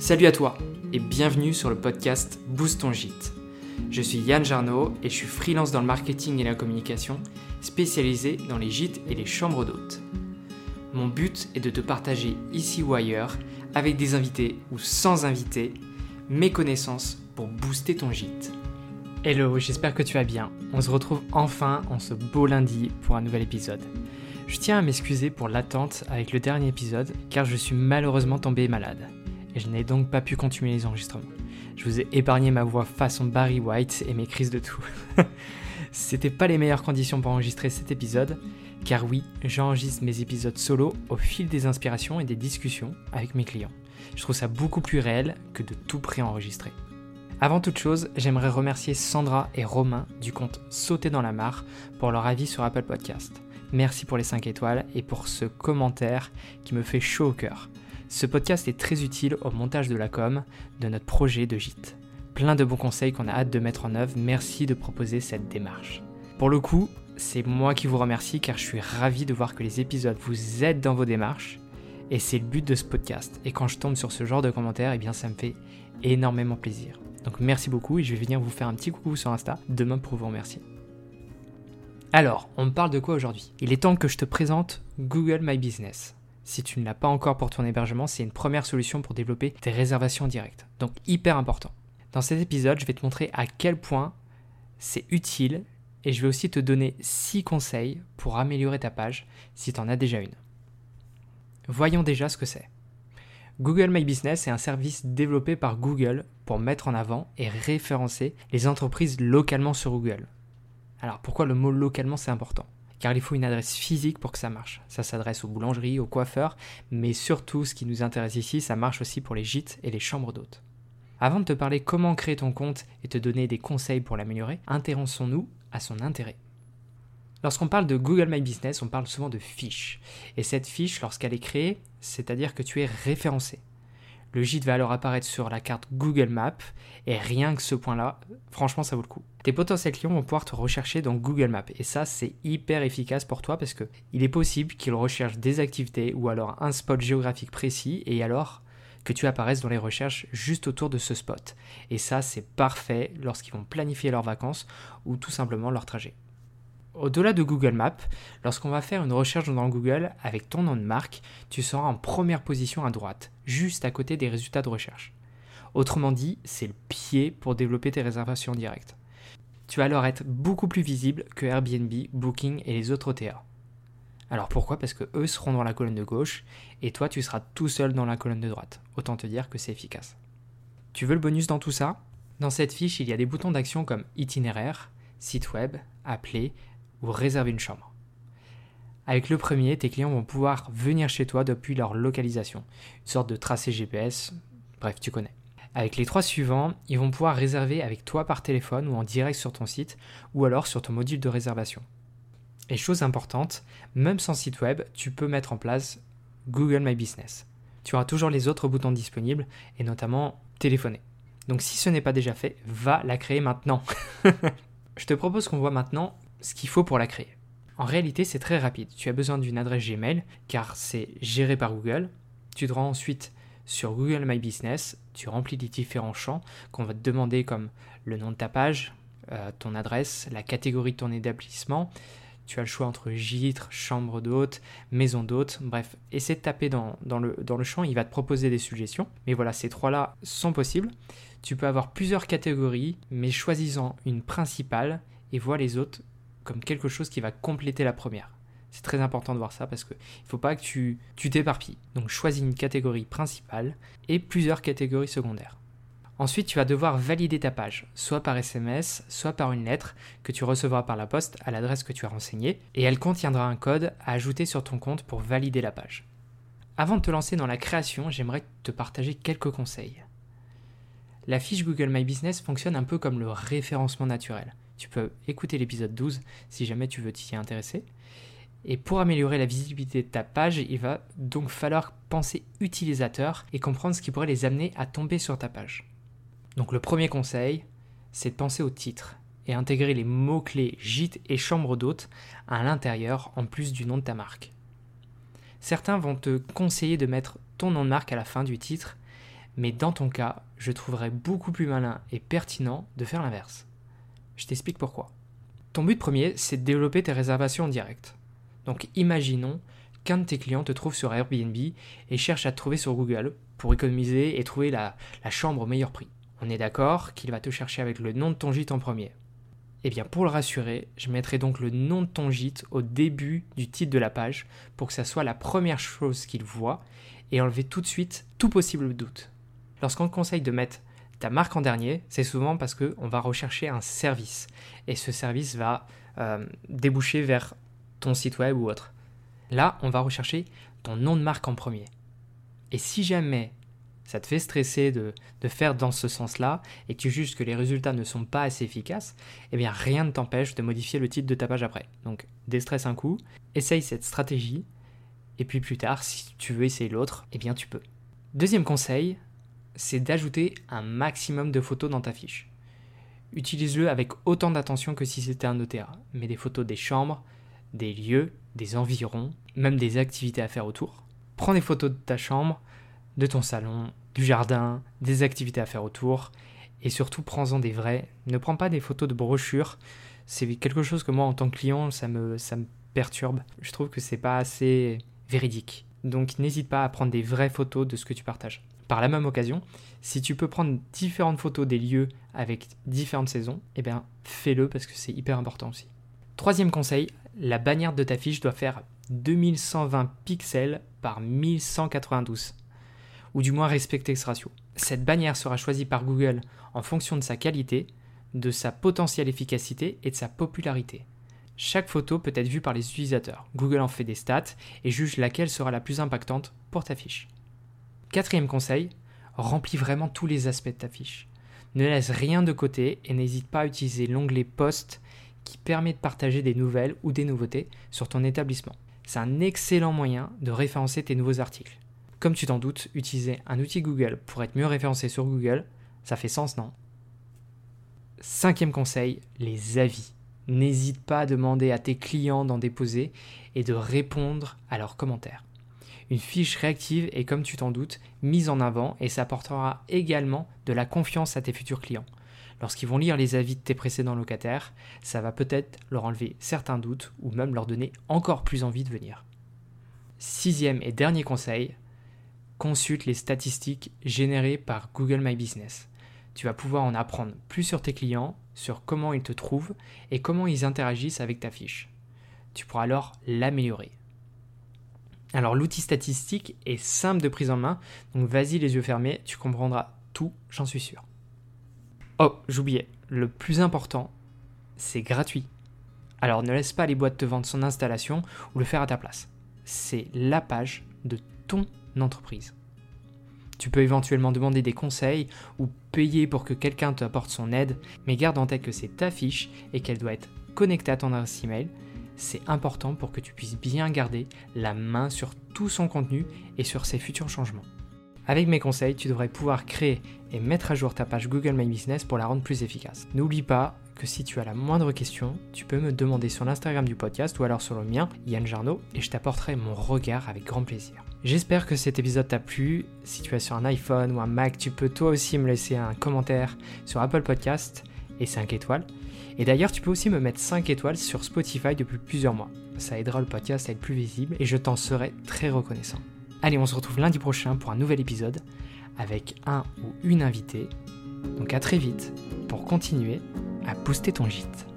Salut à toi et bienvenue sur le podcast Boost ton gîte. Je suis Yann Jarno et je suis freelance dans le marketing et la communication, spécialisé dans les gîtes et les chambres d'hôtes. Mon but est de te partager ici ou ailleurs, avec des invités ou sans invités, mes connaissances pour booster ton gîte. Hello, j'espère que tu vas bien. On se retrouve enfin en ce beau lundi pour un nouvel épisode. Je tiens à m'excuser pour l'attente avec le dernier épisode car je suis malheureusement tombé malade et je n'ai donc pas pu continuer les enregistrements. Je vous ai épargné ma voix façon Barry White et mes crises de tout. C'était pas les meilleures conditions pour enregistrer cet épisode, car oui, j'enregistre mes épisodes solo au fil des inspirations et des discussions avec mes clients. Je trouve ça beaucoup plus réel que de tout pré-enregistrer. Avant toute chose, j'aimerais remercier Sandra et Romain du compte Sauter dans la mare pour leur avis sur Apple Podcast. Merci pour les 5 étoiles et pour ce commentaire qui me fait chaud au cœur. Ce podcast est très utile au montage de la com de notre projet de gîte. Plein de bons conseils qu'on a hâte de mettre en œuvre. Merci de proposer cette démarche. Pour le coup, c'est moi qui vous remercie car je suis ravi de voir que les épisodes vous aident dans vos démarches et c'est le but de ce podcast. Et quand je tombe sur ce genre de commentaires, eh bien ça me fait énormément plaisir. Donc merci beaucoup et je vais venir vous faire un petit coucou sur Insta demain pour vous remercier. Alors, on parle de quoi aujourd'hui? Il est temps que je te présente Google My Business. Si tu ne l'as pas encore pour ton hébergement, c'est une première solution pour développer tes réservations directes. Donc hyper important. Dans cet épisode, je vais te montrer à quel point c'est utile et je vais aussi te donner 6 conseils pour améliorer ta page si tu en as déjà une. Voyons déjà ce que c'est. Google My Business est un service développé par Google pour mettre en avant et référencer les entreprises localement sur Google. Alors pourquoi le mot localement c'est important? Car il faut une adresse physique pour que ça marche. Ça s'adresse aux boulangeries, aux coiffeurs, mais surtout ce qui nous intéresse ici, ça marche aussi pour les gîtes et les chambres d'hôtes. Avant de te parler comment créer ton compte et te donner des conseils pour l'améliorer, intéressons-nous à son intérêt. Lorsqu'on parle de Google My Business, on parle souvent de fiche. Et cette fiche, lorsqu'elle est créée, c'est-à-dire que tu es référencé. Le gîte va alors apparaître sur la carte Google Maps et rien que ce point-là, franchement, ça vaut le coup. Tes potentiels clients vont pouvoir te rechercher dans Google Maps et ça, c'est hyper efficace pour toi parce que il est possible qu'ils recherchent des activités ou alors un spot géographique précis et alors que tu apparaisses dans les recherches juste autour de ce spot. Et ça, c'est parfait lorsqu'ils vont planifier leurs vacances ou tout simplement leur trajet. Au-delà de Google Maps, lorsqu'on va faire une recherche dans Google avec ton nom de marque, tu seras en première position à droite, juste à côté des résultats de recherche. Autrement dit, c'est le pied pour développer tes réservations directes. Tu vas alors être beaucoup plus visible que Airbnb, Booking et les autres OTA. Alors pourquoi? Parce que eux seront dans la colonne de gauche et toi tu seras tout seul dans la colonne de droite. Autant te dire que c'est efficace. Tu veux le bonus dans tout ça? Dans cette fiche, il y a des boutons d'action comme itinéraire, site web, appeler, ou réserver une chambre. Avec le premier, tes clients vont pouvoir venir chez toi depuis leur localisation, une sorte de tracé GPS, bref, tu connais. Avec les trois suivants, ils vont pouvoir réserver avec toi par téléphone ou en direct sur ton site, ou alors sur ton module de réservation. Et chose importante, même sans site web, tu peux mettre en place Google My Business. Tu auras toujours les autres boutons disponibles, et notamment téléphoner. Donc si ce n'est pas déjà fait, va la créer maintenant. Je te propose qu'on voit maintenant ce qu'il faut pour la créer. En réalité, c'est très rapide. Tu as besoin d'une adresse Gmail car c'est géré par Google. Tu te rends ensuite sur Google My Business, tu remplis les différents champs qu'on va te demander comme le nom de ta page, euh, ton adresse, la catégorie de ton établissement. Tu as le choix entre gîte, chambre d'hôte, maison d'hôte, bref, essaie de taper dans, le, dans le champ, il va te proposer des suggestions. Mais voilà, ces trois-là sont possibles. Tu peux avoir plusieurs catégories, mais choisissant une principale et vois les autres comme quelque chose qui va compléter la première. C'est très important de voir ça parce qu'il ne faut pas que tu t'éparpilles. Donc choisis une catégorie principale et plusieurs catégories secondaires. Ensuite, tu vas devoir valider ta page, soit par SMS, soit par une lettre que tu recevras par la poste à l'adresse que tu as renseignée, et elle contiendra un code à ajouter sur ton compte pour valider la page. Avant de te lancer dans la création, j'aimerais te partager quelques conseils. La fiche Google My Business fonctionne un peu comme le référencement naturel. Tu peux écouter l'épisode 12 si jamais tu veux t'y intéresser. Et pour améliorer la visibilité de ta page, il va donc falloir penser utilisateur et comprendre ce qui pourrait les amener à tomber sur ta page. Donc le premier conseil, c'est de penser au titre et intégrer les mots-clés gîte et chambre d'hôte à l'intérieur en plus du nom de ta marque. Certains vont te conseiller de mettre ton nom de marque à la fin du titre, Mais dans ton cas, je trouverais beaucoup plus malin et pertinent de faire l'inverse. Je t'explique pourquoi. Ton but premier, c'est de développer tes réservations en direct. Donc imaginons qu'un de tes clients te trouve sur Airbnb et cherche à te trouver sur Google pour économiser et trouver la, chambre au meilleur prix. On est d'accord qu'il va te chercher avec le nom de ton gîte en premier. Eh bien, pour le rassurer, je mettrai donc le nom de ton gîte au début du titre de la page pour que ça soit la première chose qu'il voit et enlever tout de suite tout possible doute. Lorsqu'on te conseille de mettre ta marque en dernier, c'est souvent parce qu'on va rechercher un service et ce service va euh, déboucher vers ton site web ou autre. Là, on va rechercher ton nom de marque en premier. Et si jamais ça te fait stresser de, faire dans ce sens-là et que tu juges que les résultats ne sont pas assez efficaces, eh bien rien ne t'empêche de modifier le titre de ta page après. Donc déstresse un coup, essaye cette stratégie, et puis plus tard, si tu veux essayer l'autre, eh bien tu peux. Deuxième conseil, c'est d'ajouter un maximum de photos dans ta fiche. Utilise-le avec autant d'attention que si c'était un OTA, mais des photos des chambres, des lieux, des environs, même des activités à faire autour. Prends des photos de ta chambre, de ton salon, du jardin, des activités à faire autour, et surtout prends-en des vrais. Ne prends pas des photos de brochures. C'est quelque chose que moi, en tant que client, ça me, ça me perturbe. Je trouve que c'est pas assez véridique. Donc n'hésite pas à prendre des vraies photos de ce que tu partages. Par la même occasion, si tu peux prendre différentes photos des lieux avec différentes saisons, eh bien fais-le parce que c'est hyper important aussi. Troisième conseil, la bannière de ta fiche doit faire 2120 pixels par 1192 ou du moins respecter ce ratio. Cette bannière sera choisie par Google en fonction de sa qualité, de sa potentielle efficacité et de sa popularité. Chaque photo peut être vue par les utilisateurs. Google en fait des stats et juge laquelle sera la plus impactante pour ta fiche. Quatrième conseil, remplis vraiment tous les aspects de ta fiche. Ne laisse rien de côté et n'hésite pas à utiliser l'onglet Post qui permet de partager des nouvelles ou des nouveautés sur ton établissement. C'est un excellent moyen de référencer tes nouveaux articles. Comme tu t'en doutes, utiliser un outil Google pour être mieux référencé sur Google, ça fait sens, non? Cinquième conseil, les avis. N'hésite pas à demander à tes clients d'en déposer et de répondre à leurs commentaires. Une fiche réactive est, comme tu t'en doutes, mise en avant et ça apportera également de la confiance à tes futurs clients. Lorsqu'ils vont lire les avis de tes précédents locataires, ça va peut-être leur enlever certains doutes ou même leur donner encore plus envie de venir. Sixième et dernier conseil, consulte les statistiques générées par Google My Business. Tu vas pouvoir en apprendre plus sur tes clients, sur comment ils te trouvent et comment ils interagissent avec ta fiche. Tu pourras alors l'améliorer. Alors l'outil statistique est simple de prise en main, donc vas-y les yeux fermés, tu comprendras tout, j'en suis sûr. Oh, j'oubliais, le plus important, c'est gratuit. Alors ne laisse pas les boîtes te vendre son installation ou le faire à ta place. C'est la page de ton entreprise. Tu peux éventuellement demander des conseils ou payer pour que quelqu'un t'apporte son aide, mais garde en tête que c'est ta fiche et qu'elle doit être connectée à ton adresse email. C'est important pour que tu puisses bien garder la main sur tout son contenu et sur ses futurs changements. Avec mes conseils, tu devrais pouvoir créer et mettre à jour ta page Google My Business pour la rendre plus efficace. N'oublie pas que si tu as la moindre question, tu peux me demander sur l'Instagram du podcast ou alors sur le mien, Yann Jarno, et je t'apporterai mon regard avec grand plaisir. J'espère que cet épisode t'a plu. Si tu es sur un iPhone ou un Mac, tu peux toi aussi me laisser un commentaire sur Apple Podcast et 5 étoiles. Et d'ailleurs, tu peux aussi me mettre 5 étoiles sur Spotify depuis plusieurs mois. Ça aidera le podcast à être plus visible et je t'en serai très reconnaissant. Allez, on se retrouve lundi prochain pour un nouvel épisode avec un ou une invitée. Donc à très vite pour continuer à booster ton gîte.